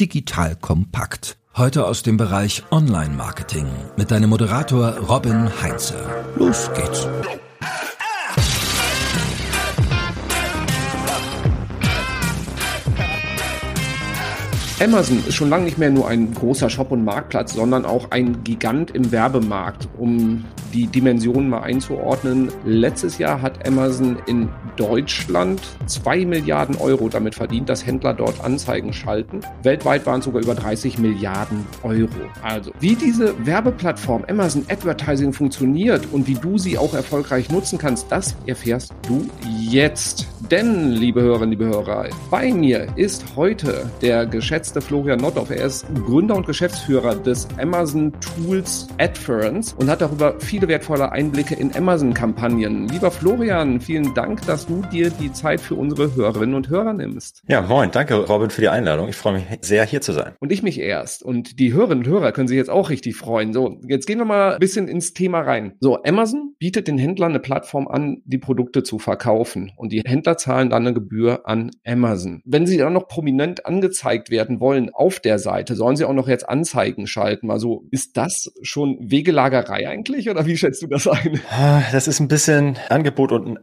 digital kompakt. Heute aus dem Bereich Online-Marketing mit deinem Moderator Robin Heinze. Los geht's. Amazon ist schon lange nicht mehr nur ein großer Shop und Marktplatz, sondern auch ein Gigant im Werbemarkt. Um die Dimensionen mal einzuordnen, letztes Jahr hat Amazon in Deutschland zwei Milliarden Euro damit verdient, dass Händler dort Anzeigen schalten. Weltweit waren es sogar über 30 Milliarden Euro. Also, wie diese Werbeplattform Amazon Advertising funktioniert und wie du sie auch erfolgreich nutzen kannst, das erfährst du jetzt. Denn, liebe Hörerinnen, liebe Hörer, bei mir ist heute der geschätzte Florian Nottoff. Er ist Gründer und Geschäftsführer des Amazon Tools Adference und hat darüber viele wertvolle Einblicke in Amazon-Kampagnen. Lieber Florian, vielen Dank, dass du dir die Zeit für unsere Hörerinnen und Hörer nimmst. Ja, moin. Danke, Robin, für die Einladung. Ich freue mich sehr, hier zu sein. Und ich mich erst. Und die Hörerinnen und Hörer können sich jetzt auch richtig freuen. So, jetzt gehen wir mal ein bisschen ins Thema rein. So, Amazon bietet den Händlern eine Plattform an, die Produkte zu verkaufen. Und die Händler zahlen dann eine Gebühr an Amazon. Wenn sie dann noch prominent angezeigt werden wollen auf der Seite, sollen sie auch noch jetzt Anzeigen schalten. Also ist das schon Wegelagerei eigentlich oder wie schätzt du das ein? Ah, das ist ein bisschen Angebot- und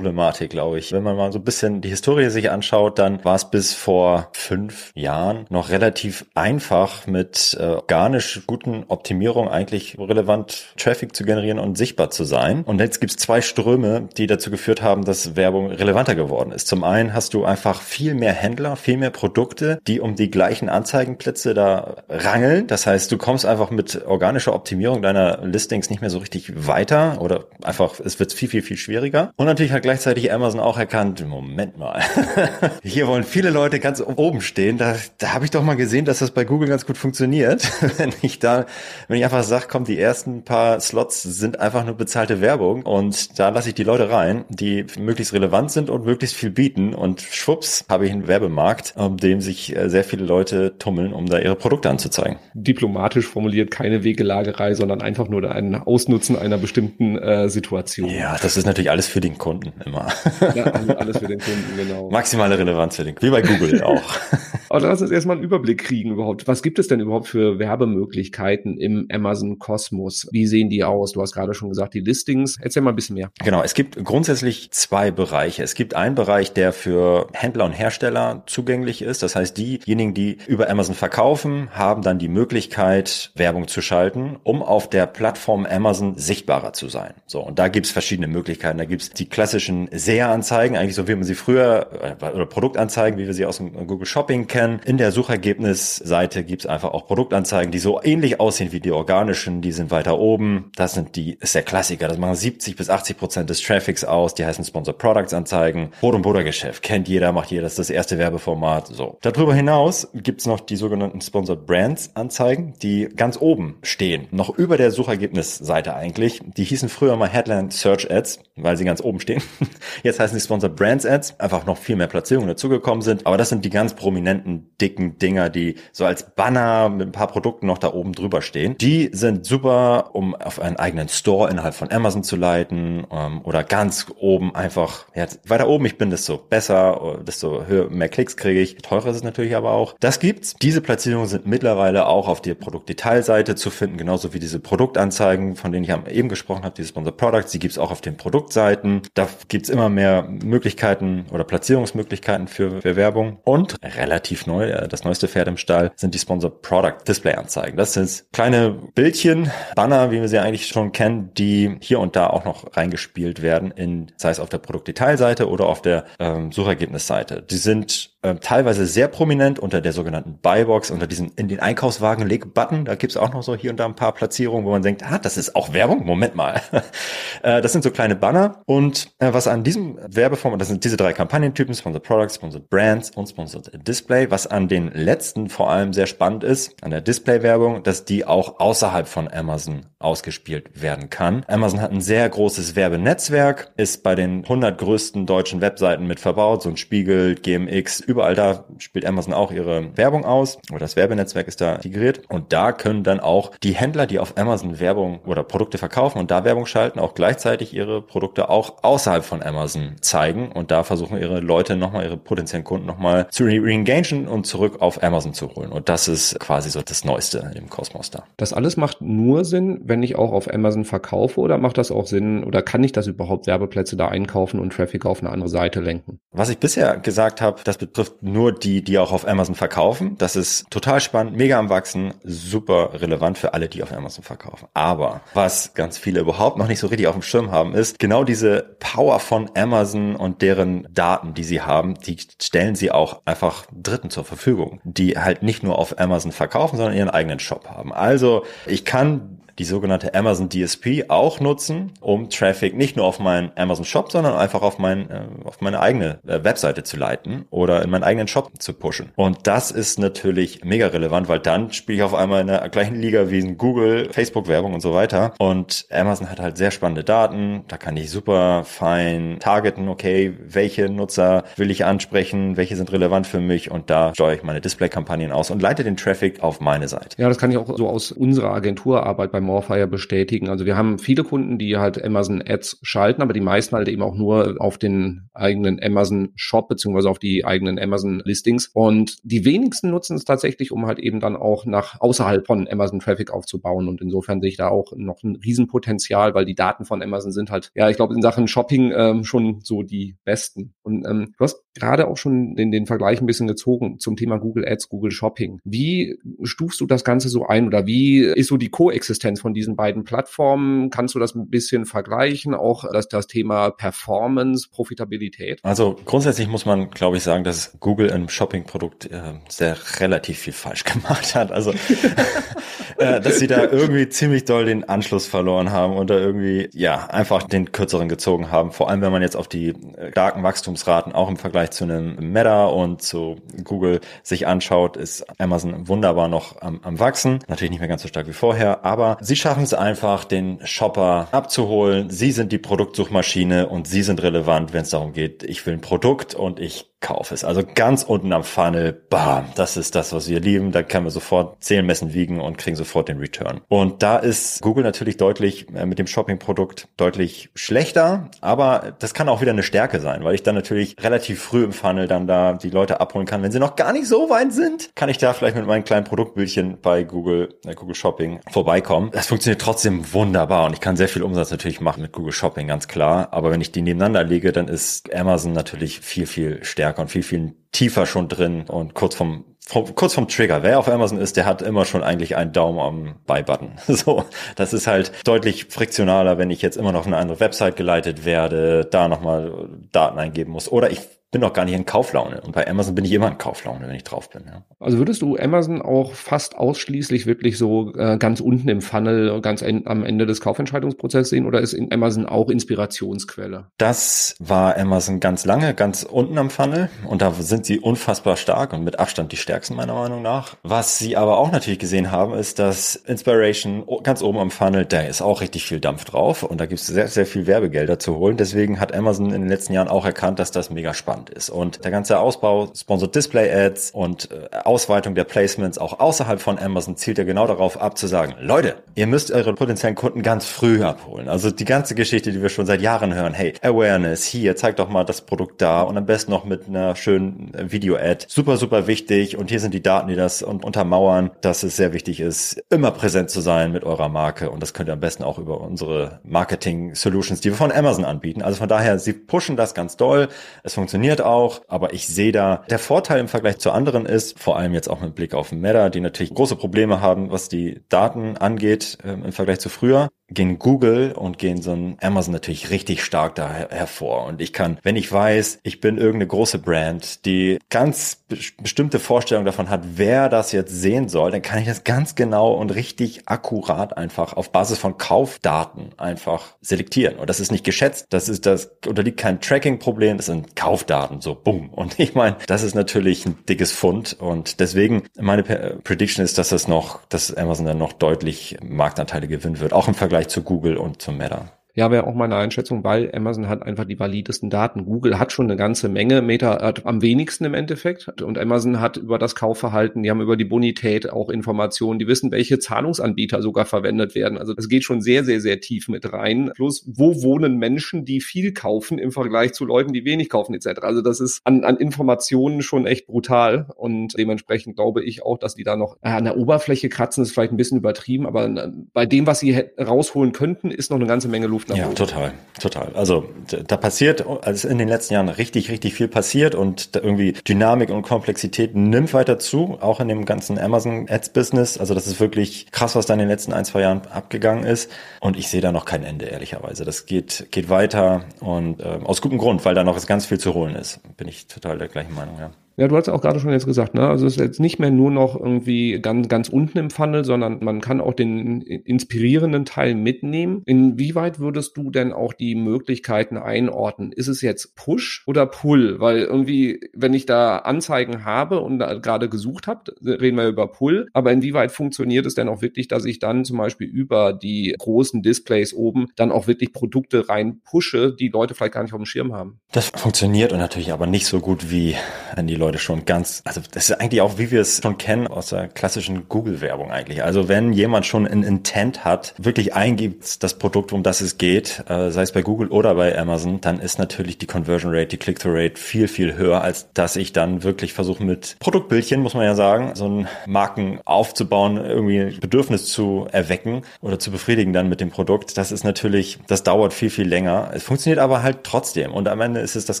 Nachfrageproblematik, glaube ich. Wenn man mal so ein bisschen die Historie sich anschaut, dann war es bis vor fünf Jahren noch relativ einfach mit äh, organisch guten Optimierungen eigentlich relevant Traffic zu generieren und sichtbar zu sein. Und jetzt gibt es zwei Ströme, die dazu geführt haben, dass Werbung relevanter geworden ist. Zum einen hast du einfach viel mehr Händler, viel mehr Produkte, die um die gleichen Anzeigenplätze da rangeln. Das heißt, du kommst einfach mit organischer Optimierung deiner Listings nicht mehr so richtig weiter oder einfach, es wird viel, viel, viel schwieriger. Und natürlich hat gleichzeitig Amazon auch erkannt, Moment mal, hier wollen viele Leute ganz oben stehen. Da, da habe ich doch mal gesehen, dass das bei Google ganz gut funktioniert. wenn ich da, wenn ich einfach sage, komm, die ersten paar Slots sind einfach nur bezahlte Werbung und da lasse ich die Leute rein, die möglichst relevant sind und möglichst viel bieten und schwupps habe ich einen Werbemarkt, um dem sich äh, sehr viele Leute tummeln, um da ihre Produkte anzuzeigen. Diplomatisch formuliert keine Wegelagerei, sondern einfach nur ein Ausnutzen einer bestimmten äh, Situation. Ja, das ist natürlich alles für den Kunden immer. Ja, alles für den Kunden, genau. Maximale Relevanz für den Kunden, wie bei Google auch. Aber lass uns erstmal einen Überblick kriegen überhaupt. Was gibt es denn überhaupt für Werbemöglichkeiten im Amazon Kosmos? Wie sehen die aus? Du hast gerade schon gesagt, die Listings. Erzähl mal ein bisschen mehr. Genau, es gibt grundsätzlich zwei Bereiche. Es gibt einen Bereich, der für Händler und Hersteller zugänglich ist. Das heißt, diejenigen, die über Amazon verkaufen, haben dann die Möglichkeit, Werbung zu schalten, um auf der Plattform Amazon sichtbarer zu sein. So, und da gibt's verschiedene Möglichkeiten. Da gibt's die klassischen SEA-Anzeigen, eigentlich so wie man sie früher, äh, oder Produktanzeigen, wie wir sie aus dem Google Shopping kennen. In der Suchergebnisseite gibt's einfach auch Produktanzeigen, die so ähnlich aussehen wie die organischen, die sind weiter oben. Das sind die, ist der Klassiker. Das machen 70 bis 80 Prozent des Traffics aus. Die heißen Sponsor Products Anzeigen. Brot- und Buttergeschäft. Kennt jeder, macht jeder. Das ist das erste Werbeformat. So. Darüber hinaus gibt's noch die sogenannten Sponsored Brands Anzeigen, die ganz oben stehen. Noch über der Suchergebnisseite eigentlich. Die hießen früher mal Headline Search Ads, weil sie ganz oben stehen. Jetzt heißen sie Sponsored Brands Ads. Einfach noch viel mehr Platzierungen dazugekommen sind. Aber das sind die ganz prominenten, dicken Dinger, die so als Banner mit ein paar Produkten noch da oben drüber stehen. Die sind super, um auf einen eigenen Store innerhalb von Amazon zu leiten ähm, oder ganz oben einfach, ja, weiter oben ich bin, desto besser, desto höher, mehr Klicks kriege ich. Teurer ist es natürlich aber auch. Das gibt's. Diese Platzierungen sind mittlerweile auch auf der Produktdetailseite zu finden, genauso wie diese Produktanzeigen, von denen ich eben gesprochen habe, diese Sponsor Products, die gibt's auch auf den Produktseiten. Da gibt's immer mehr Möglichkeiten oder Platzierungsmöglichkeiten für, für Werbung. Und relativ neu, äh, das neueste Pferd im Stall, sind die Sponsor Product Display Anzeigen. Das sind kleine Bildchen, Banner, wie wir sie eigentlich schon kennen, die hier und da auch noch reingespielt werden, in, sei es auf der Produktdetailseite oder auf der ähm, Suchergebnisseite. Die sind teilweise sehr prominent unter der sogenannten Buybox, unter diesen in den Einkaufswagen Leg-Button. Da gibt's auch noch so hier und da ein paar Platzierungen, wo man denkt, ah, das ist auch Werbung. Moment mal. äh, das sind so kleine Banner. Und äh, was an diesem Werbeform, das sind diese drei Kampagnentypen, Sponsored Products, Sponsored Brands und Sponsored Display. Was an den letzten vor allem sehr spannend ist, an der Display-Werbung, dass die auch außerhalb von Amazon ausgespielt werden kann. Amazon hat ein sehr großes Werbenetzwerk, ist bei den 100 größten deutschen Webseiten mit verbaut, so ein Spiegel, GMX, überall da spielt Amazon auch ihre Werbung aus oder das Werbenetzwerk ist da integriert und da können dann auch die Händler, die auf Amazon Werbung oder Produkte verkaufen und da Werbung schalten, auch gleichzeitig ihre Produkte auch außerhalb von Amazon zeigen und da versuchen ihre Leute nochmal, ihre potenziellen Kunden nochmal zu re-engagen und zurück auf Amazon zu holen. Und das ist quasi so das Neueste im Kosmos da. Das alles macht nur Sinn, wenn ich auch auf Amazon verkaufe oder macht das auch Sinn oder kann ich das überhaupt Werbeplätze da einkaufen und Traffic auf eine andere Seite lenken? Was ich bisher gesagt habe, das betrifft nur die, die auch auf Amazon verkaufen. Das ist total spannend, mega am Wachsen, super relevant für alle, die auf Amazon verkaufen. Aber was ganz viele überhaupt noch nicht so richtig auf dem Schirm haben, ist genau diese Power von Amazon und deren Daten, die sie haben, die stellen sie auch einfach Dritten zur Verfügung, die halt nicht nur auf Amazon verkaufen, sondern ihren eigenen Shop haben. Also ich kann die sogenannte Amazon DSP auch nutzen, um Traffic nicht nur auf meinen Amazon Shop, sondern einfach auf, mein, äh, auf meine eigene äh, Webseite zu leiten oder in meinen eigenen Shop zu pushen. Und das ist natürlich mega relevant, weil dann spiele ich auf einmal in der gleichen Liga wie Google, Facebook-Werbung und so weiter. Und Amazon hat halt sehr spannende Daten. Da kann ich super fein targeten, okay, welche Nutzer will ich ansprechen, welche sind relevant für mich und da steuere ich meine Display-Kampagnen aus und leite den Traffic auf meine Seite. Ja, das kann ich auch so aus unserer Agenturarbeit beim Morfire bestätigen. Also wir haben viele Kunden, die halt Amazon Ads schalten, aber die meisten halt eben auch nur auf den eigenen Amazon Shop beziehungsweise auf die eigenen Amazon Listings. Und die wenigsten nutzen es tatsächlich, um halt eben dann auch nach außerhalb von Amazon Traffic aufzubauen. Und insofern sehe ich da auch noch ein Riesenpotenzial, weil die Daten von Amazon sind halt, ja, ich glaube, in Sachen Shopping ähm, schon so die besten. Und ähm, du hast gerade auch schon den, den Vergleich ein bisschen gezogen zum Thema Google Ads, Google Shopping. Wie stufst du das Ganze so ein oder wie ist so die Koexistenz von diesen beiden Plattformen? Kannst du das ein bisschen vergleichen? Auch das, das Thema Performance, Profitabilität? Also grundsätzlich muss man, glaube ich, sagen, dass Google im Shopping-Produkt äh, sehr relativ viel falsch gemacht hat. Also, äh, dass sie da irgendwie ziemlich doll den Anschluss verloren haben und da irgendwie, ja, einfach den kürzeren gezogen haben. Vor allem, wenn man jetzt auf die äh, starken Wachstumsraten auch im Vergleich zu einem Meta und zu Google sich anschaut, ist Amazon wunderbar noch am, am Wachsen. Natürlich nicht mehr ganz so stark wie vorher, aber sie schaffen es einfach, den Shopper abzuholen. Sie sind die Produktsuchmaschine und sie sind relevant, wenn es darum geht, ich will ein Produkt und ich kaufe es. Also ganz unten am Funnel, bam, das ist das, was wir lieben. Da können wir sofort zählen, messen, wiegen und kriegen sofort den Return. Und da ist Google natürlich deutlich äh, mit dem Shopping-Produkt deutlich schlechter, aber das kann auch wieder eine Stärke sein, weil ich dann natürlich relativ früh im Funnel dann da die Leute abholen kann. Wenn sie noch gar nicht so weit sind, kann ich da vielleicht mit meinen kleinen Produktbildchen bei Google, äh, Google Shopping vorbeikommen. Das funktioniert trotzdem wunderbar und ich kann sehr viel Umsatz natürlich machen mit Google Shopping, ganz klar. Aber wenn ich die nebeneinander lege, dann ist Amazon natürlich viel, viel stärker stärker und viel, viel tiefer schon drin und kurz vom, vom, kurz vom Trigger. Wer auf Amazon ist, der hat immer schon eigentlich einen Daumen am Buy-Button. So, das ist halt deutlich friktionaler, wenn ich jetzt immer noch auf eine andere Website geleitet werde, da nochmal Daten eingeben muss. Oder ich bin doch gar nicht in Kauflaune. Und bei Amazon bin ich immer in Kauflaune, wenn ich drauf bin. Ja. Also würdest du Amazon auch fast ausschließlich wirklich so äh, ganz unten im Funnel, ganz en am Ende des Kaufentscheidungsprozesses sehen oder ist in Amazon auch Inspirationsquelle? Das war Amazon ganz lange, ganz unten am Funnel und da sind sie unfassbar stark und mit Abstand die stärksten meiner Meinung nach. Was sie aber auch natürlich gesehen haben, ist, dass Inspiration ganz oben am Funnel, da ist auch richtig viel Dampf drauf und da gibt es sehr, sehr viel Werbegelder zu holen. Deswegen hat Amazon in den letzten Jahren auch erkannt, dass das mega spannend spannend ist. Und der ganze Ausbau, Sponsored Display Ads und äh, Ausweitung der Placements auch außerhalb von Amazon zielt ja genau darauf ab zu sagen, Leute, ihr müsst eure potenziellen Kunden ganz früh abholen. Also die ganze Geschichte, die wir schon seit Jahren hören, hey, Awareness, hier, zeig doch mal das Produkt da und am besten noch mit einer schönen äh, Video-Ad. Super, super wichtig und hier sind die Daten, die das untermauern, dass es sehr wichtig ist, immer präsent zu sein mit eurer Marke und das könnt ihr am besten auch über unsere Marketing-Solutions, die wir von Amazon anbieten. Also von daher, sie pushen das ganz doll. Es funktioniert funktioniert auch, aber ich sehe da, der Vorteil im Vergleich zu anderen ist, vor allem jetzt auch mit Blick auf Meta, die natürlich große Probleme haben, was die Daten angeht äh, im Vergleich zu früher, gehen Google und gehen so ein Amazon natürlich richtig stark da her hervor. Und ich kann, wenn ich weiß, ich bin irgendeine große Brand, die ganz be bestimmte Vorstellungen davon hat, wer das jetzt sehen soll, dann kann ich das ganz genau und richtig akkurat einfach auf Basis von Kaufdaten einfach selektieren. Und das ist nicht geschätzt, das ist das unterliegt kein Tracking-Problem, das sind Kaufdaten, so bumm. Und ich meine, das ist natürlich ein dickes Fund. Und deswegen meine Prediction ist, dass das noch, dass Amazon dann noch deutlich Marktanteile gewinnen wird, auch im Vergleich Vergleich zu Google und zu Meta. Ja, wäre auch meine Einschätzung, weil Amazon hat einfach die validesten Daten. Google hat schon eine ganze Menge, Meta hat am wenigsten im Endeffekt. Und Amazon hat über das Kaufverhalten, die haben über die Bonität auch Informationen, die wissen, welche Zahlungsanbieter sogar verwendet werden. Also das geht schon sehr, sehr, sehr tief mit rein. Plus, wo wohnen Menschen, die viel kaufen im Vergleich zu Leuten, die wenig kaufen etc. Also das ist an, an Informationen schon echt brutal und dementsprechend glaube ich auch, dass die da noch äh, an der Oberfläche kratzen, ist vielleicht ein bisschen übertrieben, aber äh, bei dem, was sie rausholen könnten, ist noch eine ganze Menge Luft nach oben. Ja, total, total. Also da passiert, also in den letzten Jahren richtig, richtig viel passiert und irgendwie Dynamik und Komplexität nimmt weiter zu, auch in dem ganzen Amazon Ads Business. Also das ist wirklich krass, was da in den letzten ein, zwei Jahren abgegangen ist und ich sehe da noch kein Ende, ehrlicherweise. Das geht, geht weiter und äh, aus gutem Grund, weil da noch ganz viel zu holen ist. Bin ich total der gleichen Meinung, ja. Ja, du hast auch gerade schon jetzt gesagt, ne? Also es ist jetzt nicht mehr nur noch irgendwie ganz, ganz unten im Funnel, sondern man kann auch den inspirierenden Teil mitnehmen. Inwieweit würdest du denn auch die Möglichkeiten einordnen? Ist es jetzt Push oder Pull? Weil irgendwie, wenn ich da Anzeigen habe und gerade gesucht habe, reden wir über Pull. Aber inwieweit funktioniert es denn auch wirklich, dass ich dann zum Beispiel über die großen Displays oben dann auch wirklich Produkte rein pushe, die Leute vielleicht gar nicht auf dem Schirm haben? Das funktioniert und natürlich aber nicht so gut wie wenn die Leute Leute schon ganz, also das ist eigentlich auch, wie wir es schon kennen aus der klassischen Google-Werbung eigentlich. Also wenn jemand schon ein Intent hat, wirklich eingibt das Produkt, um das es geht, äh, sei es bei Google oder bei Amazon, dann ist natürlich die Conversion Rate, die Click-through-Rate viel, viel höher, als dass ich dann wirklich versuche mit Produktbildchen, muss man ja sagen, so ein Marken aufzubauen, irgendwie Bedürfnis zu erwecken oder zu befriedigen dann mit dem Produkt. Das ist natürlich, das dauert viel, viel länger. Es funktioniert aber halt trotzdem. Und am Ende ist es das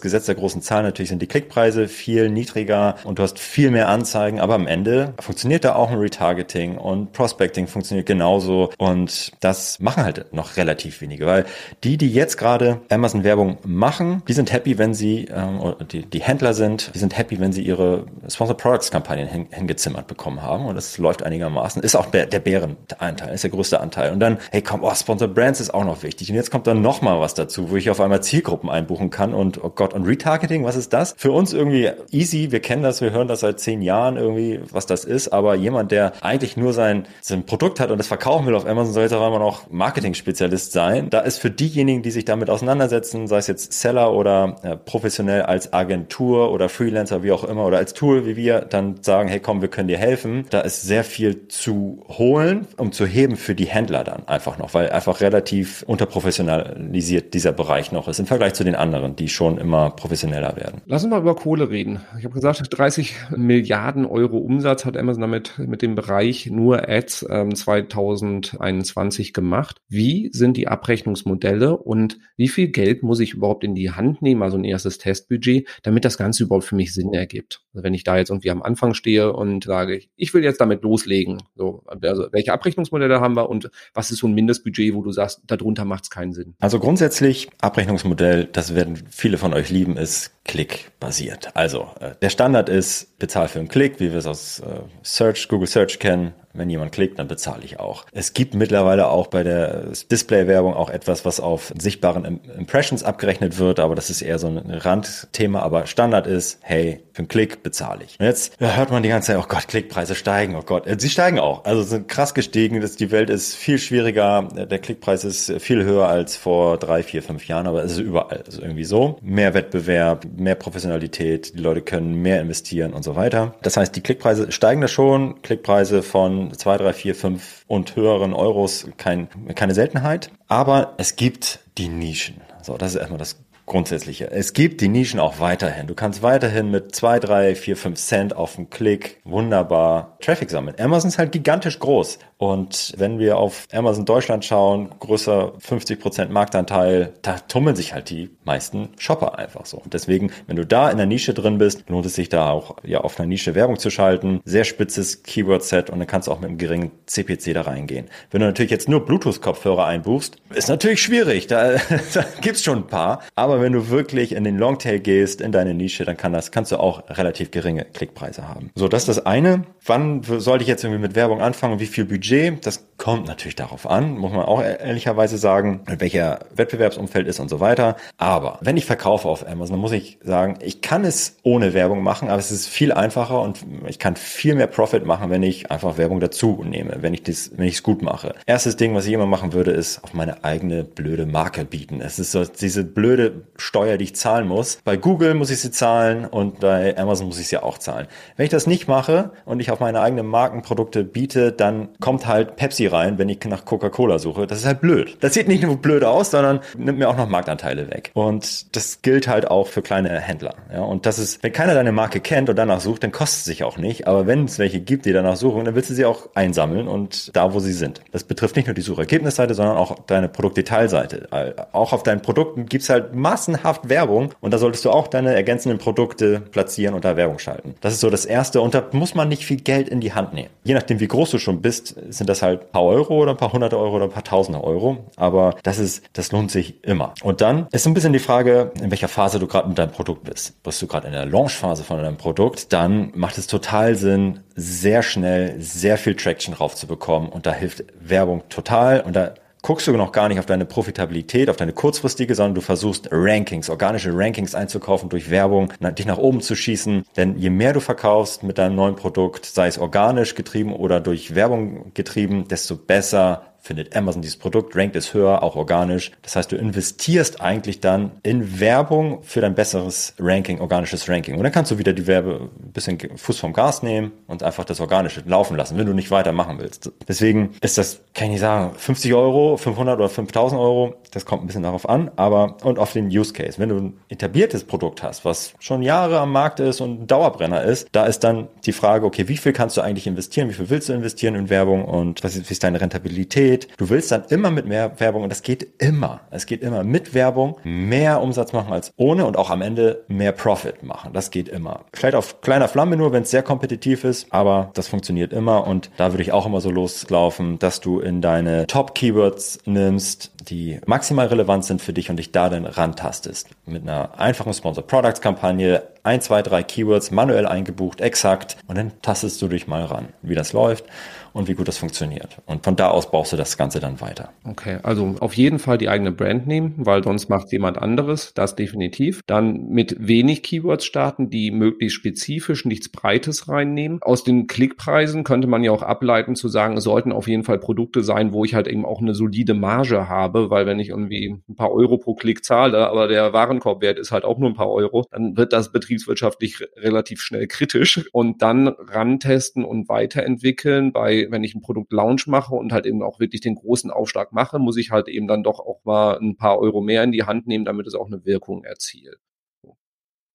Gesetz der großen Zahlen. Natürlich sind die Klickpreise viel niedriger niedriger und du hast viel mehr Anzeigen, aber am Ende funktioniert da auch ein Retargeting und Prospecting funktioniert genauso und das machen halt noch relativ wenige, weil die, die jetzt gerade Amazon Werbung machen, die sind happy, wenn sie, ähm, die, die Händler sind, die sind happy, wenn sie ihre Sponsored Products Kampagnen hin, hingezimmert bekommen haben und das läuft einigermaßen, ist auch der, Bärenanteil, ist der größte Anteil und dann, hey komm, oh, Sponsored Brands ist auch noch wichtig und jetzt kommt dann noch mal was dazu, wo ich auf einmal Zielgruppen einbuchen kann und oh Gott, und Retargeting, was ist das? Für uns irgendwie easy, wir kennen das, wir hören das seit zehn Jahren irgendwie, was das ist, aber jemand, der eigentlich nur sein, sein Produkt hat und das verkaufen will auf Amazon, soll jetzt auch Marketing-Spezialist sein. Da ist für diejenigen, die sich damit auseinandersetzen, sei es jetzt Seller oder äh, professionell als Agentur oder Freelancer, wie auch immer, oder als Tool, wie wir, dann sagen, hey komm, wir können dir helfen. Da ist sehr viel zu holen, um zu heben für die Händler dann einfach noch, weil einfach relativ unterprofessionalisiert dieser Bereich noch ist im Vergleich zu den anderen, die schon immer professioneller werden. Lass uns mal über Kohle reden. Ich habe gesagt, 30 Milliarden Euro Umsatz hat Amazon damit mit dem Bereich nur Ads ähm, 2021 gemacht. Wie sind die Abrechnungsmodelle und wie viel Geld muss ich überhaupt in die Hand nehmen, also ein erstes Testbudget, damit das Ganze überhaupt für mich Sinn ergibt? Also wenn ich da jetzt irgendwie am Anfang stehe und sage, ich will jetzt damit loslegen, so, also welche Abrechnungsmodelle haben wir und was ist so ein Mindestbudget, wo du sagst, darunter macht es keinen Sinn? Also grundsätzlich Abrechnungsmodell, das werden viele von euch lieben, ist Klick-basiert. Also äh, der Standard ist, bezahl für einen Klick, wie wir es aus äh, Search, Google Search kennen. Wenn jemand klickt, dann bezahle ich auch. Es gibt mittlerweile auch bei der Display-Werbung auch etwas, was auf sichtbaren Impressions abgerechnet wird, aber das ist eher so ein Randthema. Aber Standard ist, hey, für einen Klick bezahle ich. Und jetzt hört man die ganze Zeit, oh Gott, Klickpreise steigen, oh Gott. Äh, sie steigen auch. Also sind krass gestiegen. Die Welt ist viel schwieriger. Der Klickpreis ist viel höher als vor drei, vier, fünf Jahren, aber es ist überall. Also irgendwie so. Mehr Wettbewerb, mehr Professionalität. Die Leute können mehr investieren und so weiter. Das heißt, die Klickpreise steigen da schon. Klickpreise von zwei, drei, vier, fünf und höheren Euros kein, keine Seltenheit. Aber es gibt die Nischen. So, das ist erstmal das Grundsätzliche. Es gibt die Nischen auch weiterhin. Du kannst weiterhin mit zwei, drei, vier, fünf Cent auf den Klick wunderbar Traffic sammeln. Amazon ist halt gigantisch groß. Und wenn wir auf Amazon Deutschland schauen, größer 50 Prozent Marktanteil, da tummeln sich halt die meisten Shopper einfach so. Und deswegen, wenn du da in der Nische drin bist, lohnt es sich da auch ja auf einer Nische Werbung zu schalten. Sehr spitzes Keyword-Set und dann kannst du auch mit einem geringen CPC da reingehen. Wenn du natürlich jetzt nur Bluetooth-Kopfhörer einbuchst, ist natürlich schwierig. Da, da gibt's schon ein paar. Aber wenn du wirklich in den Longtail gehst, in deine Nische, dann kann das, kannst du auch relativ geringe Klickpreise haben. So, das ist das eine. wann sollte ich jetzt irgendwie mit Werbung anfangen? Wie viel Budget? Das kommt natürlich darauf an, muss man auch ehrlicherweise sagen, welcher Wettbewerbsumfeld ist und so weiter. Aber wenn ich verkaufe auf Amazon, dann muss ich sagen, ich kann es ohne Werbung machen, aber es ist viel einfacher und ich kann viel mehr Profit machen, wenn ich einfach Werbung dazu nehme, wenn ich das, wenn ich es gut mache. Erstes Ding, was ich immer machen würde, ist auf meine eigene blöde Marke bieten. Es ist so diese blöde Steuer, die ich zahlen muss. Bei Google muss ich sie zahlen und bei Amazon muss ich sie auch zahlen. Wenn ich das nicht mache und ich auf meine eigenen Markenprodukte biete, dann kommt halt Pepsi rein, wenn ich nach Coca-Cola suche. Das ist halt blöd. Das sieht nicht nur blöd aus, sondern nimmt mir auch noch Marktanteile weg. Und das gilt halt auch für kleine Händler. Ja, und das ist, wenn keiner deine Marke kennt und danach sucht, dann kostet es sich auch nicht. Aber wenn es welche gibt, die danach suchen, dann willst du sie auch einsammeln und da, wo sie sind. Das betrifft nicht nur die Suchergebnisseite, sondern auch deine Produktdetailseite. Auch auf deinen Produkten gibt's halt massenhaft Werbung und da solltest du auch deine ergänzenden Produkte platzieren und da Werbung schalten. Das ist so das Erste und da muss man nicht viel Geld in die Hand nehmen. Je nachdem, wie groß du schon bist, sind das halt ein paar Euro oder ein paar hunderte Euro oder ein paar tausende Euro. Aber das ist, das lohnt sich immer. Und dann ist so ein bisschen die Frage, in welcher Phase du gerade mit deinem Produkt bist. Bist du gerade in der Launchphase von deinem Produkt, dann macht es total Sinn, sehr schnell sehr viel Traction raufzubekommen und da hilft Werbung total und da guckst du noch gar nicht auf deine Profitabilität, auf deine kurzfristige, sondern du versuchst Rankings, organische Rankings einzukaufen durch Werbung, dich nach oben zu schießen. Denn je mehr du verkaufst mit deinem neuen Produkt, sei es organisch getrieben oder durch Werbung getrieben, desto besser findet Amazon dieses Produkt, rankt es höher, auch organisch. Das heißt, du investierst eigentlich dann in Werbung für dein besseres Ranking, organisches Ranking. Und dann kannst du wieder die Werbe ein bisschen Fuß vom Gas nehmen und einfach das Organische laufen lassen, wenn du nicht weitermachen willst. Deswegen ist das, kann ich nicht sagen, 50 Euro, 500 oder 5000 Euro, das kommt ein bisschen darauf an, aber und auf den Use Case. Wenn du ein etabliertes Produkt hast, was schon Jahre am Markt ist und ein Dauerbrenner ist, da ist dann die Frage, okay, wie viel kannst du eigentlich investieren, wie viel willst du investieren in Werbung und was ist, wie ist deine Rentabilität? Geht. Du willst dann immer mit mehr Werbung und das geht immer. Es geht immer mit Werbung mehr Umsatz machen als ohne und auch am Ende mehr Profit machen. Das geht immer. Vielleicht auf kleiner Flamme nur, wenn es sehr kompetitiv ist, aber das funktioniert immer und da würde ich auch immer so loslaufen, dass du in deine Top-Keywords nimmst, die maximal relevant sind für dich und dich da dann rantastest. Mit einer einfachen Sponsor Products Kampagne, ein, zwei, drei Keywords manuell eingebucht, exakt und dann tastest du dich mal ran, wie das läuft und wie gut das funktioniert. Und von da aus brauchst du das Ganze dann weiter. Okay, also auf jeden Fall die eigene Brand nehmen, weil sonst macht jemand anderes, das definitiv. Dann mit wenig Keywords starten, die möglichst spezifisch, nichts Breites reinnehmen. Aus den Klickpreisen könnte man ja auch ableiten zu sagen, es sollten auf jeden Fall Produkte sein, wo ich halt eben auch eine solide Marge habe, weil wenn ich irgendwie ein paar Euro pro Klick zahle, aber der Warenkorbwert ist halt auch nur ein paar Euro, dann wird das betriebswirtschaftlich relativ schnell kritisch und dann rantesten und weiterentwickeln bei wenn ich ein Produkt Launch mache und halt eben auch wirklich den großen Aufschlag mache, muss ich halt eben dann doch auch mal ein paar Euro mehr in die Hand nehmen, damit es auch eine Wirkung erzielt.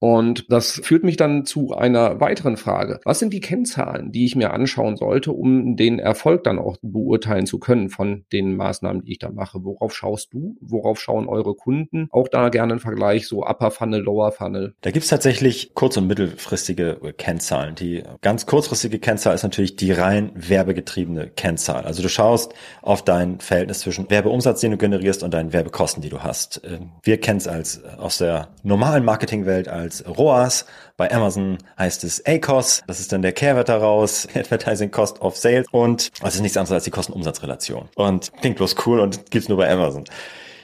Und das führt mich dann zu einer weiteren Frage. Was sind die Kennzahlen, die ich mir anschauen sollte, um den Erfolg dann auch beurteilen zu können von den Maßnahmen, die ich da mache? Worauf schaust du? Worauf schauen eure Kunden? Auch da gerne ein Vergleich, so Upper Funnel, Lower Funnel. Da gibt's tatsächlich kurz- und mittelfristige Kennzahlen. Die ganz kurzfristige Kennzahl ist natürlich die rein werbegetriebene Kennzahl. Also du schaust auf dein Verhältnis zwischen Werbeumsatz, den du generierst und deinen Werbekosten, die du hast. Ähm, wir kennen es als aus der normalen Marketingwelt als als ROAS. Bei Amazon heißt es ACOS. Das ist dann der Kehrwert daraus. Advertising Cost of Sales. Und es ist nichts anderes als die Kosten-Umsatz-Relation. Und klingt bloß cool und gibt's nur bei Amazon.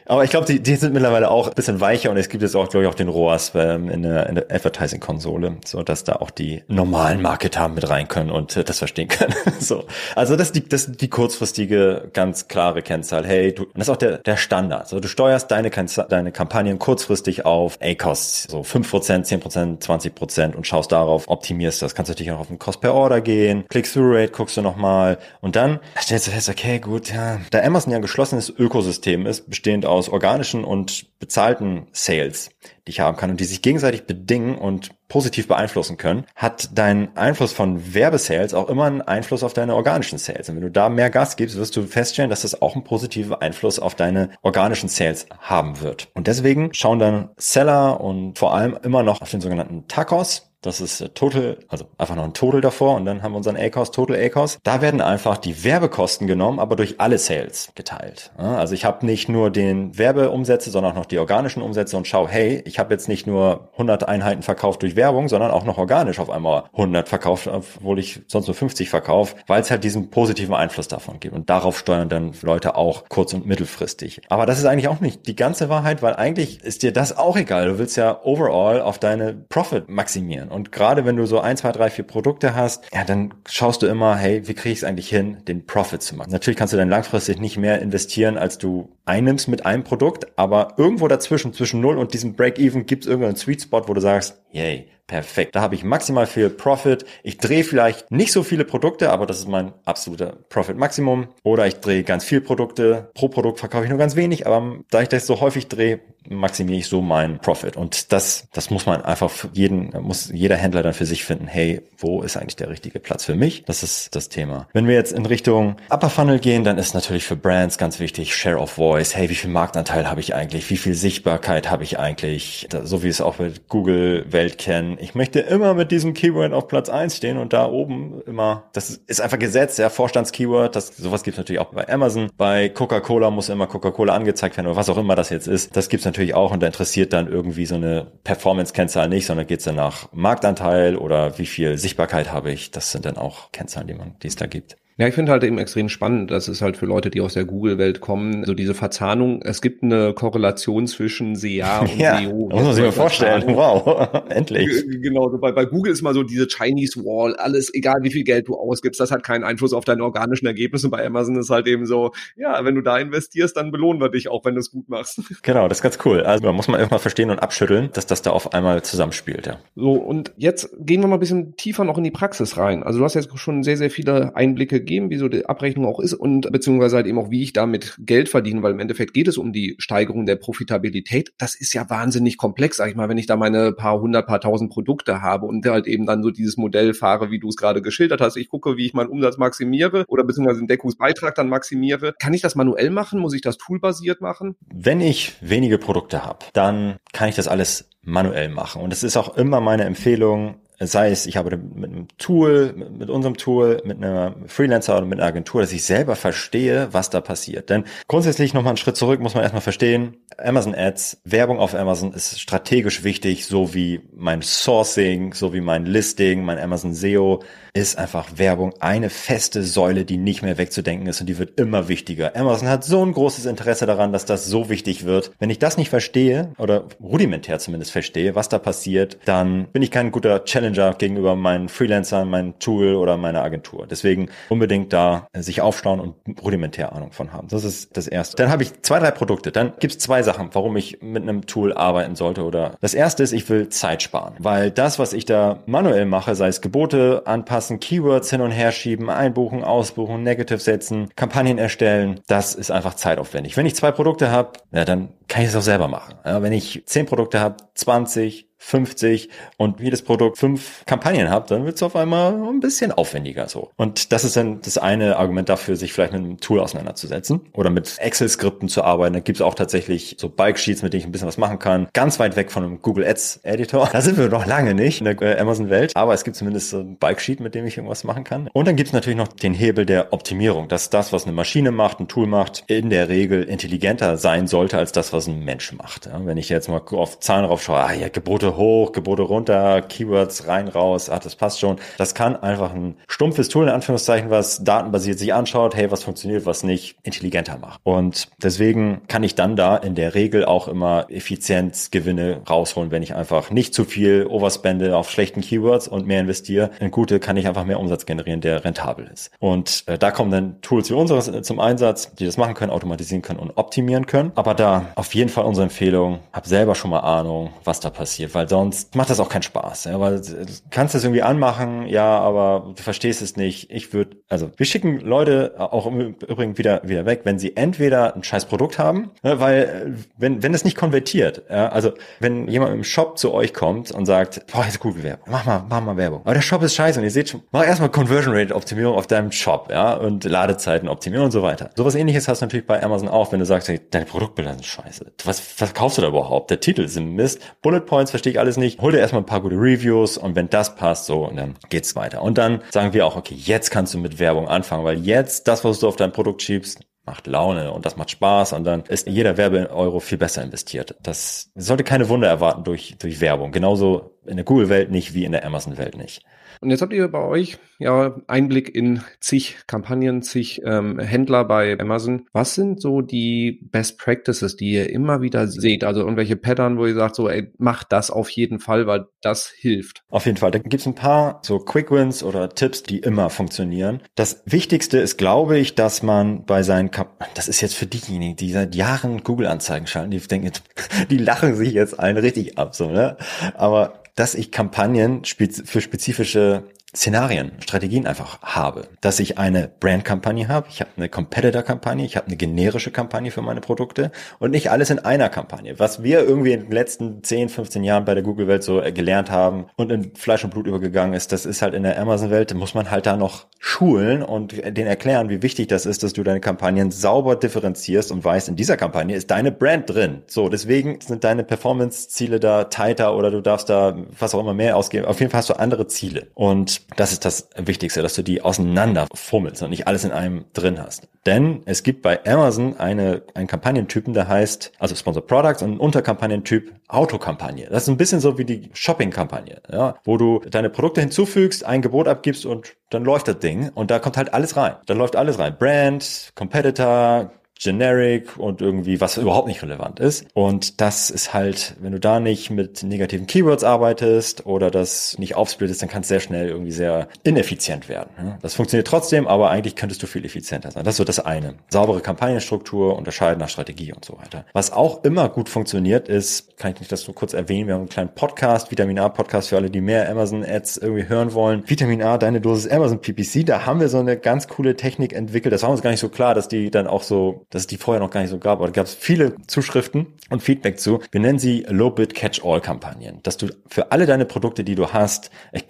Aber ich glaube, die, die sind mittlerweile auch ein bisschen weicher und es gibt jetzt auch, glaube ich, auch den ROAS ähm, in der, in der Advertising-Konsole, so dass da auch die normalen Marketer mit rein können und äh, das verstehen können. so. Also das ist die, das ist die kurzfristige, ganz klare Kennzahl. Hey, du, das ist auch der, der Standard. So, du steuerst deine, deine Kampagnen kurzfristig auf A-Costs, so 5%, 10%, 20% und schaust darauf, optimierst das. Kannst natürlich auch auf den Cost per Order gehen, Click-Through-Rate guckst du nochmal und dann stellst du fest, okay, gut, ja, da Amazon ja ein geschlossenes Ökosystem ist, bestehend aus aus organischen und bezahlten Sales, die ich haben kann und die sich gegenseitig bedingen und positiv beeinflussen können, hat dein Einfluss von Werbesales auch immer einen Einfluss auf deine organischen Sales. Und wenn du da mehr Gas gibst, wirst du feststellen, dass das auch einen positiven Einfluss auf deine organischen Sales haben wird. Und deswegen schauen dann Seller und vor allem immer noch auf den sogenannten Tacos Das ist äh, Total, also einfach noch ein Total davor und dann haben wir unseren ACOS, Total ACOS. Da werden einfach die Werbekosten genommen, aber durch alle Sales geteilt. Also ich habe nicht nur den Werbeumsätze, sondern auch noch die organischen Umsätze und schau, hey, ich habe jetzt nicht nur 100 Einheiten verkauft durch Werbung, sondern auch noch organisch auf einmal 100 verkauft, obwohl ich sonst nur 50 verkaufe, weil es halt diesen positiven Einfluss davon gibt. Und darauf steuern dann Leute auch kurz- und mittelfristig. Aber das ist eigentlich auch nicht die ganze Wahrheit, weil eigentlich ist dir das auch egal. Du willst ja overall auf deine Profit maximieren. Und gerade wenn du so ein, zwei, drei, vier Produkte hast, ja, dann schaust du immer, hey, wie kriege ich es eigentlich hin, den Profit zu machen? Natürlich kannst du dann langfristig nicht mehr investieren, als du einnimmst mit einem Produkt, aber irgendwo dazwischen, zwischen null und diesem Break-Even gibt es irgendeinen Sweet Spot, wo du sagst, yay, perfekt. Da habe ich maximal viel Profit. Ich drehe vielleicht nicht so viele Produkte, aber das ist mein absoluter Profit-Maximum. Oder ich drehe ganz viel Produkte. Pro Produkt verkaufe ich nur ganz wenig, aber da ich das so häufig drehe, maximiere ich so meinen Profit. Und das, das muss man einfach für jeden, muss jeder Händler dann für sich finden. Hey, wo ist eigentlich der richtige Platz für mich? Das ist das Thema. Wenn wir jetzt in Richtung Upper Funnel gehen, dann ist natürlich für Brands ganz wichtig Share of Voice. Hey, wie viel Marktanteil habe ich eigentlich? Wie viel Sichtbarkeit habe ich eigentlich? So wie es auch mit Google Welt kennen. Ich möchte immer mit diesem Keyword auf Platz eins stehen und da oben immer, das ist einfach Gesetz, ja, Vorstandskeyword. Das, sowas gibt es natürlich auch bei Amazon. Bei Coca-Cola muss immer Coca-Cola angezeigt werden oder was auch immer das jetzt ist. Das gibt es natürlich auch und da interessiert dann irgendwie so eine Performance-Kennzahl nicht, sondern geht es dann nach Marktanteil oder wie viel Sichtbarkeit habe ich. Das sind dann auch Kennzahlen, die man, die es da gibt. Ja, ich finde halt eben extrem spannend. Das ist halt für Leute, die aus der Google-Welt kommen, so diese Verzahnung. Es gibt eine Korrelation zwischen SEA und ja, SEO. Muss man sich mal vorstellen. Wow, endlich. Genau, so bei, bei Google ist mal so diese Chinese Wall, alles, egal wie viel Geld du ausgibst, das hat keinen Einfluss auf deine organischen Ergebnisse. Bei Amazon ist halt eben so, ja, wenn du da investierst, dann belohnen wir dich auch, wenn du es gut machst. Genau, das ist ganz cool. Also da muss man erstmal verstehen und abschütteln, dass das da auf einmal zusammenspielt, ja. So, und jetzt gehen wir mal ein bisschen tiefer noch in die Praxis rein. Also du hast jetzt schon sehr, sehr viele Einblicke geben, wie die Abrechnung auch ist und beziehungsweise halt eben auch, wie ich damit Geld verdiene, weil im Endeffekt geht es um die Steigerung der Profitabilität. Das ist ja wahnsinnig komplex, sag ich mal, wenn ich da meine paar hundert, paar tausend Produkte habe und halt eben dann so dieses Modell fahre, wie du es gerade geschildert hast. Ich gucke, wie ich meinen Umsatz maximiere oder beziehungsweise den Deckungsbeitrag dann maximiere. Kann ich das manuell machen? Muss ich das toolbasiert machen? Wenn ich wenige Produkte habe, dann kann ich das alles manuell machen. Und es ist auch immer meine Empfehlung, sei es, ich arbeite mit einem Tool, mit unserem Tool, mit einer Freelancer oder mit einer Agentur, dass ich selber verstehe, was da passiert. Denn grundsätzlich nochmal einen Schritt zurück muss man erstmal verstehen, Amazon Ads, Werbung auf Amazon ist strategisch wichtig, so wie mein Sourcing, so wie mein Listing, mein Amazon SEO ist einfach Werbung eine feste Säule, die nicht mehr wegzudenken ist und die wird immer wichtiger. Amazon hat so ein großes Interesse daran, dass das so wichtig wird. Wenn ich das nicht verstehe oder rudimentär zumindest verstehe, was da passiert, dann bin ich kein guter Challenger gegenüber meinen Freelancern, meinem Tool oder meiner Agentur. Deswegen unbedingt da sich aufstauen und rudimentär Ahnung von haben. Das ist das Erste. Dann habe ich zwei, drei Produkte. Dann gibt es zwei Sachen, warum ich mit einem Tool arbeiten sollte. Oder das Erste ist, ich will Zeit sparen, weil das, was ich da manuell mache, sei es Gebote anpassen, anpassen, Keywords hin und her schieben, einbuchen, ausbuchen, Negative setzen, Kampagnen erstellen. Das ist einfach zeitaufwendig. Wenn ich zwei Produkte habe, ja, dann kann ich es auch selber machen. Ja, wenn ich zehn Produkte habe, 20, 50 und jedes Produkt fünf Kampagnen habt, dann wird es auf einmal ein bisschen aufwendiger so. Und das ist dann das eine Argument dafür, sich vielleicht mit einem Tool auseinanderzusetzen oder mit Excel-Skripten zu arbeiten. Da gibt es auch tatsächlich so Bike-Sheets, mit denen ich ein bisschen was machen kann. Ganz weit weg von einem Google Ads-Editor. Da sind wir noch lange nicht in der äh, Amazon-Welt, aber es gibt zumindest so ein Bike-Sheet, mit dem ich irgendwas machen kann. Und dann gibt es natürlich noch den Hebel der Optimierung, dass das, was eine Maschine macht, ein Tool macht, in der Regel intelligenter sein sollte als das, was ein Mensch macht. Ja, wenn ich jetzt mal auf Zahlen drauf schaue, ah ja, Gebote Gebote hoch, Gebote runter, Keywords rein, raus, ach, das passt schon. Das kann einfach ein stumpfes Tool, in Anführungszeichen, was datenbasiert sich anschaut, hey, was funktioniert, was nicht, intelligenter macht. Und deswegen kann ich dann da in der Regel auch immer Effizienzgewinne rausholen, wenn ich einfach nicht zu viel overspende auf schlechten Keywords und mehr investiere. In gute kann ich einfach mehr Umsatz generieren, der rentabel ist. Und äh, da kommen dann Tools wie unseres äh, zum Einsatz, die das machen können, automatisieren können und optimieren können. Aber da auf jeden Fall unsere Empfehlung, hab selber schon mal Ahnung, was da passiert, weil sonst macht das auch keinen Spaß. Ja, weil du kannst das irgendwie anmachen, ja, aber du verstehst es nicht. Ich würde, also wir schicken Leute auch im Übrigen wieder wieder weg, wenn sie entweder ein scheiß Produkt haben, ne, weil wenn wenn es nicht konvertiert, ja, also wenn jemand im Shop zu euch kommt und sagt, boah, jetzt Google Werbung, mach mal, mach mal Werbung, aber der Shop ist scheiße und ihr seht schon, mach erstmal Conversion Rate Optimierung auf deinem Shop, ja, und Ladezeiten optimieren und so weiter. Sowas ähnliches hast du natürlich bei Amazon auch, wenn du sagst, hey, deine Produktbilder sind scheiße. Was verkaufst du da überhaupt? Der Titel ist ein Mist, Bullet Points verstehst verstehe ich alles nicht. Hol dir erstmal ein paar gute Reviews und wenn das passt, so, und dann geht's weiter. Und dann sagen wir auch, okay, jetzt kannst du mit Werbung anfangen, weil jetzt das, was du auf dein Produkt schiebst, macht Laune und das macht Spaß und dann ist jeder Werbeeuro viel besser investiert. Das sollte keine Wunder erwarten durch, durch Werbung. Genauso in der Google-Welt nicht wie in der Amazon-Welt nicht. Und jetzt habt ihr bei euch ja Einblick in zig Kampagnen, zig ähm, Händler bei Amazon. Was sind so die Best Practices, die ihr immer wieder seht? Also irgendwelche Pattern, wo ihr sagt, so, ey, macht das auf jeden Fall, weil das hilft. Auf jeden Fall. Da gibt es ein paar so Quick Wins oder Tipps, die immer funktionieren. Das Wichtigste ist, glaube ich, dass man bei seinen Kap das ist jetzt für diejenigen, die seit Jahren Google-Anzeigen schalten, die denken, die lachen sich jetzt allen richtig ab, so, ne? Aber dass ich Kampagnen für spezifische Szenarien, Strategien einfach habe. Dass ich eine Brand-Kampagne habe, ich habe eine Competitor-Kampagne, ich habe eine generische Kampagne für meine Produkte und nicht alles in einer Kampagne. Was wir irgendwie in den letzten 10, 15 Jahren bei der Google-Welt so gelernt haben und in Fleisch und Blut übergegangen ist, das ist halt in der Amazon-Welt, muss man halt da noch schulen und denen erklären, wie wichtig das ist, dass du deine Kampagnen sauber differenzierst und weißt, in dieser Kampagne ist deine Brand drin. So, deswegen sind deine Performance-Ziele da tighter oder du darfst da was auch immer mehr ausgeben. Auf jeden Fall hast du andere Ziele. Und das ist das Wichtigste, dass du die auseinander fummelst und nicht alles in einem drin hast. Denn es gibt bei Amazon eine, einen Kampagnentypen, der heißt, also Sponsor Products und einen Unterkampagnentyp Autokampagne. Das ist ein bisschen so wie die Shopping-Kampagne, ja, wo du deine Produkte hinzufügst, ein Gebot abgibst und dann läuft das Ding und da kommt halt alles rein. Da läuft alles rein. Brand, Competitor, generic und irgendwie was überhaupt nicht relevant ist. Und das ist halt, wenn du da nicht mit negativen Keywords arbeitest oder das nicht aufsplittest, dann kann es sehr schnell irgendwie sehr ineffizient werden. Das funktioniert trotzdem, aber eigentlich könntest du viel effizienter sein. Das ist so das eine. Saubere Kampagnenstruktur, unterscheiden nach Strategie und so weiter. Was auch immer gut funktioniert ist, kann ich nicht das so kurz erwähnen, wir haben einen kleinen Podcast, Vitamin A Podcast für alle, die mehr Amazon Ads irgendwie hören wollen. Vitamin A, deine Dosis Amazon PPC, da haben wir so eine ganz coole Technik entwickelt. Das war uns gar nicht so klar, dass die dann auch so dass es die vorher noch gar nicht so gab, aber da gab es viele Zuschriften und Feedback zu. Wir nennen sie Low-Bid Catch-All-Kampagnen, dass du für alle deine Produkte, die du hast, in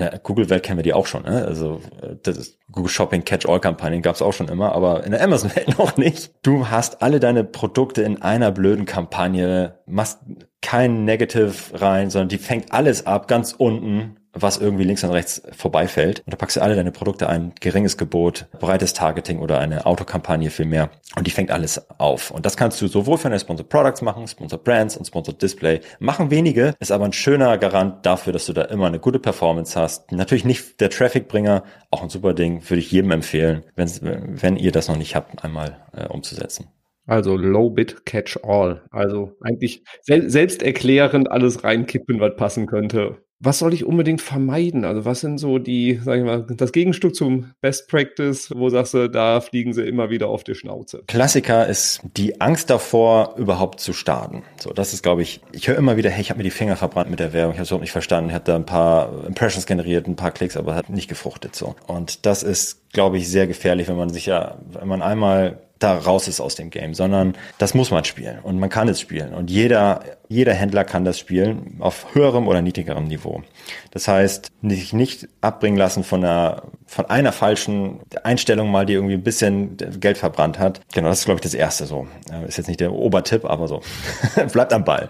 der Google-Welt kennen wir die auch schon, ne? also das ist Google Shopping Catch-All-Kampagnen gab es auch schon immer, aber in der Amazon-Welt noch nicht. Du hast alle deine Produkte in einer blöden Kampagne, machst kein Negative rein, sondern die fängt alles ab, ganz unten was irgendwie links und rechts vorbeifällt. Und da packst du alle deine Produkte ein, geringes Gebot, breites Targeting oder eine Autokampagne viel mehr. Und die fängt alles auf. Und das kannst du sowohl für deine Sponsor Products machen, Sponsor Brands und Sponsor Display. Machen wenige, ist aber ein schöner Garant dafür, dass du da immer eine gute Performance hast. Natürlich nicht der Trafficbringer, auch ein super Ding, würde ich jedem empfehlen, wenn, wenn ihr das noch nicht habt, einmal äh, umzusetzen. Also Low Bit Catch All. Also eigentlich sel selbsterklärend alles reinkippen, was passen könnte was soll ich unbedingt vermeiden? Also was sind so die, sag ich mal, das Gegenstück zum Best Practice, wo sagst du, da fliegen sie immer wieder auf die Schnauze? Klassiker ist die Angst davor, überhaupt zu starten. So, das ist, glaube ich, ich höre immer wieder, hey, ich habe mir die Finger verbrannt mit der Werbung, ich habe es überhaupt nicht verstanden, ich habe da ein paar Impressions generiert, ein paar Klicks, aber hat nicht gefruchtet so. Und das ist, glaube ich, sehr gefährlich, wenn man sich ja, wenn man einmal da raus ist aus dem Game, sondern das muss man spielen und man kann es spielen und jeder jeder Händler kann das spielen auf höherem oder niedrigerem Niveau. Das heißt, sich nicht abbringen lassen von einer von einer falschen Einstellung mal, die irgendwie ein bisschen Geld verbrannt hat. Genau, das ist glaube ich das erste so. Ist jetzt nicht der Obertipp, aber so. Bleibt am Ball.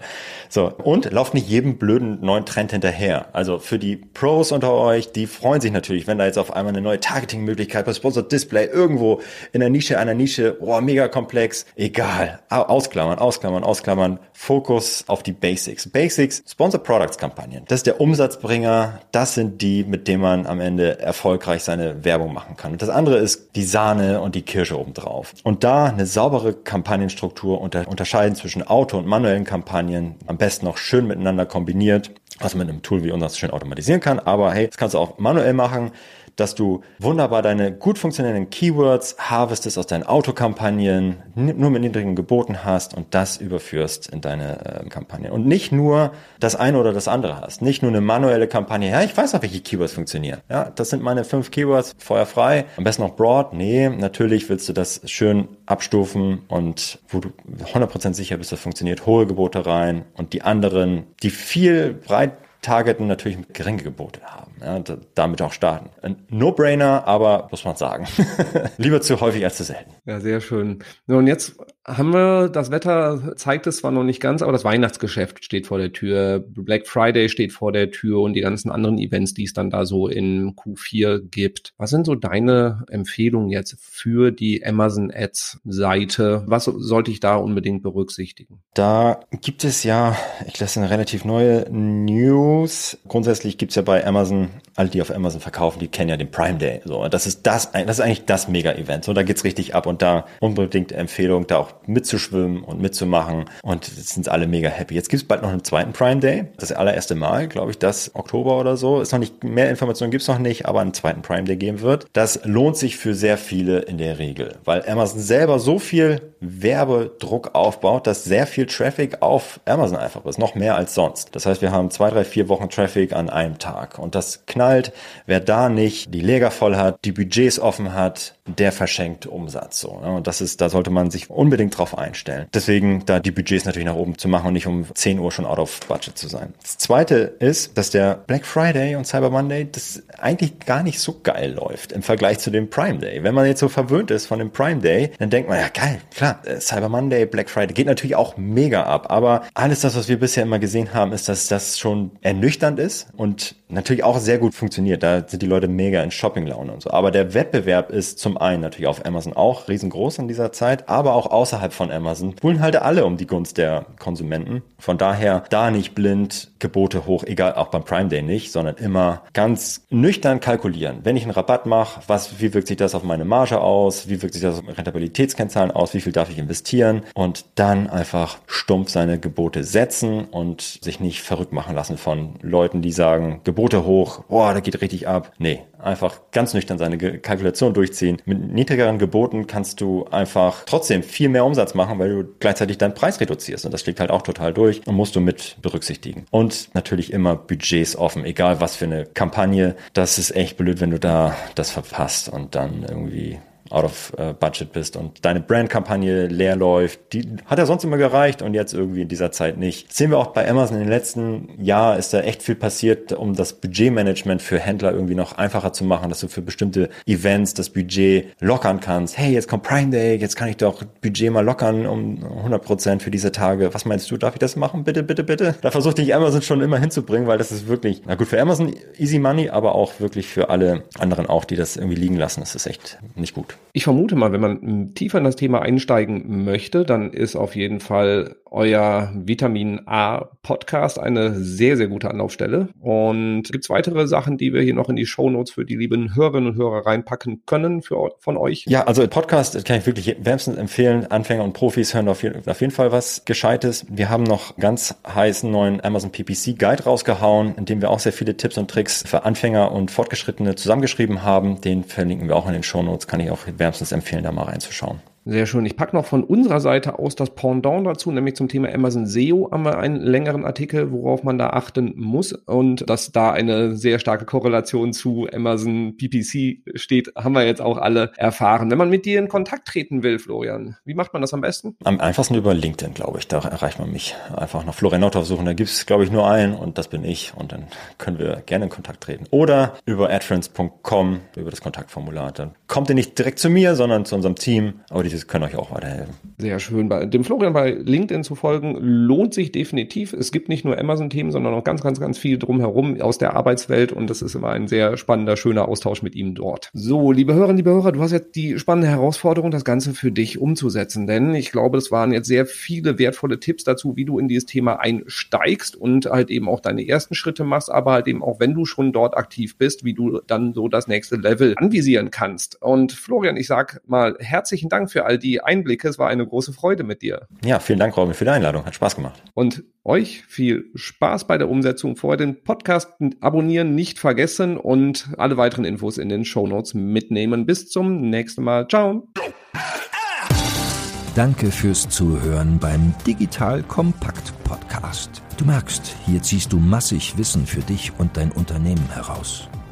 So, und lauft nicht jedem blöden neuen Trend hinterher. Also für die Pros unter euch, die freuen sich natürlich, wenn da jetzt auf einmal eine neue Targeting-Möglichkeit bei Sponsored Display irgendwo in der Nische einer Nische, boah, mega komplex, egal. Ausklammern, ausklammern, ausklammern. Fokus auf die Basics. Basics, Sponsor Products Kampagnen. Das ist der Umsatzbringer. Das sind die, mit denen man am Ende erfolgreich seine Werbung machen kann. Und das andere ist die Sahne und die Kirsche obendrauf. Und da eine saubere Kampagnenstruktur unter, unterscheiden zwischen Auto- und manuellen Kampagnen. Am besten noch schön miteinander kombiniert, was man mit einem Tool wie uns schön automatisieren kann. Aber hey, das kannst du auch manuell machen dass du wunderbar deine gut funktionierenden Keywords harvestest aus deinen Autokampagnen, nur mit niedrigen Geboten hast und das überführst in deine äh, Kampagne. Und nicht nur das eine oder das andere hast. Nicht nur eine manuelle Kampagne. Ja, ich weiß auch, welche Keywords funktionieren. Ja, das sind meine fünf Keywords, feuerfrei. Am besten noch broad. Nee, natürlich willst du das schön abstufen und wo du 100% sicher bist, das funktioniert, hohe Gebote rein und die anderen, die viel breit targeten, natürlich geringe Gebote haben. Ja, damit auch starten. Ein No-Brainer, aber muss man sagen. Lieber zu häufig als zu selten. Ja, sehr schön. Und jetzt haben wir, das Wetter zeigt es zwar noch nicht ganz, aber das Weihnachtsgeschäft steht vor der Tür. Black Friday steht vor der Tür und die ganzen anderen Events, die es dann da so in Q4 gibt. Was sind so deine Empfehlungen jetzt für die Amazon Ads Seite? Was sollte ich da unbedingt berücksichtigen? Da gibt es ja, ich lasse eine relativ neue News. Grundsätzlich gibt es ja bei Amazon, alle die auf Amazon verkaufen, die kennen ja den Prime Day. So, das ist das, das ist eigentlich das Mega-Event. So, da geht's richtig ab und da unbedingt Empfehlung, da auch mitzuschwimmen und mitzumachen. Und jetzt sind alle mega happy. Jetzt gibt's bald noch einen zweiten Prime Day. Das allererste Mal, glaube ich, das Oktober oder so. Ist noch nicht, mehr Informationen gibt's noch nicht, aber einen zweiten Prime Day geben wird. Das lohnt sich für sehr viele in der Regel, weil Amazon selber so viel Werbedruck aufbaut, dass sehr viel Traffic auf Amazon einfach ist. Noch mehr als sonst. Das heißt, wir haben zwei, drei, vier Wochen Traffic an einem Tag. Und das knallt. Wer da nicht die Lager voll hat, die Budgets offen hat, der verschenkt Umsatz. So. Und das ist, da sollte man sich unbedingt drauf einstellen. Deswegen da die Budgets natürlich nach oben zu machen und nicht um 10 Uhr schon out of budget zu sein. Das zweite ist, dass der Black Friday und Cyber Monday das eigentlich gar nicht so geil läuft im Vergleich zu dem Prime Day. Wenn man jetzt so verwöhnt ist von dem Prime Day, dann denkt man, ja geil, klar, äh, Cyber Monday, Black Friday geht natürlich auch mega ab. Aber alles das, was wir bisher immer gesehen haben, ist, dass das schon ernüchternd ist und natürlich auch sehr gut funktioniert. Da sind die Leute mega in Shopping-Laune und so. Aber der Wettbewerb ist zum einen natürlich auf Amazon auch riesengroß in dieser Zeit, aber auch außerhalb von Amazon buhlen halt alle um die Gunst der Konsumenten. Von daher da nicht blind Gebote hoch, egal auch beim Prime Day nicht, sondern immer ganz nüchtern kalkulieren. Wenn ich einen Rabatt mache, was, wie wirkt sich das auf meine Marge aus? Wie wirkt sich das auf Rentabilitätskennzahlen aus? Wie viel darf ich investieren? Und dann einfach stumpf seine Gebote setzen und sich nicht verrückt machen lassen von Leuten, die sagen, Gebote hoch, boah, da geht richtig ab. Nee, einfach ganz nüchtern seine Kalkulation durchziehen. Mit niedrigeren Geboten kannst du einfach trotzdem viel mehr Umsatz machen, weil du gleichzeitig deinen Preis reduzierst. Und das schlägt halt auch total durch und musst du mit berücksichtigen. Und natürlich immer Budgets offen, egal was für eine Kampagne. Das ist echt blöd, wenn du da das verpasst und dann irgendwie out of uh, budget bist und deine Brandkampagne leer läuft. Die hat ja sonst immer gereicht und jetzt irgendwie in dieser Zeit nicht. Das sehen wir auch bei Amazon in den letzten Jahren ist da echt viel passiert, um das Budgetmanagement für Händler irgendwie noch einfacher zu machen, dass du für bestimmte Events das Budget lockern kannst. Hey, jetzt kommt Prime Day, jetzt kann ich doch Budget mal lockern um 100 Prozent für diese Tage. Was meinst du, darf ich das machen? Bitte, bitte, bitte. Da versucht ich Amazon schon immer hinzubringen, weil das ist wirklich, na gut, für Amazon easy money, aber auch wirklich für alle anderen auch, die das irgendwie liegen lassen. Das ist echt nicht gut. Ich vermute mal, wenn man tiefer in das Thema einsteigen möchte, dann ist auf jeden Fall euer Vitamin A Podcast eine sehr, sehr gute Anlaufstelle. Und gibt es weitere Sachen, die wir hier noch in die Show Notes für die lieben Hörerinnen und Hörer reinpacken können für, von euch? Ja, also Podcast kann ich wirklich wärmstens empfehlen. Anfänger und Profis hören auf, auf jeden Fall was Gescheites. Wir haben noch ganz heißen neuen Amazon PPC Guide rausgehauen, in dem wir auch sehr viele Tipps und Tricks für Anfänger und Fortgeschrittene zusammengeschrieben haben. Den verlinken wir auch in den Show Notes, kann ich auch wärmstens empfehlen, da mal reinzuschauen. Sehr schön. Ich packe noch von unserer Seite aus das Pendant dazu, nämlich zum Thema Amazon SEO haben wir einen längeren Artikel, worauf man da achten muss. Und dass da eine sehr starke Korrelation zu Amazon PPC steht, haben wir jetzt auch alle erfahren. Wenn man mit dir in Kontakt treten will, Florian, wie macht man das am besten? Am einfachsten über LinkedIn, glaube ich. Da erreicht man mich. Einfach nach Florian Nothoff suchen. Da gibt es, glaube ich, nur einen und das bin ich. Und dann können wir gerne in Kontakt treten. Oder über adference.com, über das Kontaktformular. Dann kommt ihr nicht direkt zu mir, sondern zu unserem Team. Aber dieses können euch auch weiterhelfen. Sehr schön. Dem Florian bei LinkedIn zu folgen lohnt sich definitiv. Es gibt nicht nur Amazon-Themen, sondern auch ganz, ganz, ganz viel drumherum aus der Arbeitswelt und das ist immer ein sehr spannender, schöner Austausch mit ihm dort. So, liebe Hörerinnen, liebe Hörer, du hast jetzt die spannende Herausforderung, das Ganze für dich umzusetzen, denn ich glaube, es waren jetzt sehr viele wertvolle Tipps dazu, wie du in dieses Thema einsteigst und halt eben auch deine ersten Schritte machst, aber halt eben auch, wenn du schon dort aktiv bist, wie du dann so das nächste Level anvisieren kannst. Und Florian, ich sag mal herzlichen Dank für all die Einblicke. Es war eine große Freude mit dir. Ja, vielen Dank, Robin, für die Einladung. Hat Spaß gemacht. Und euch viel Spaß bei der Umsetzung. Vorher den Podcast abonnieren nicht vergessen und alle weiteren Infos in den Show Notes mitnehmen. Bis zum nächsten Mal. Ciao. Danke fürs Zuhören beim Digital Kompakt Podcast. Du merkst, hier ziehst du massig Wissen für dich und dein Unternehmen heraus.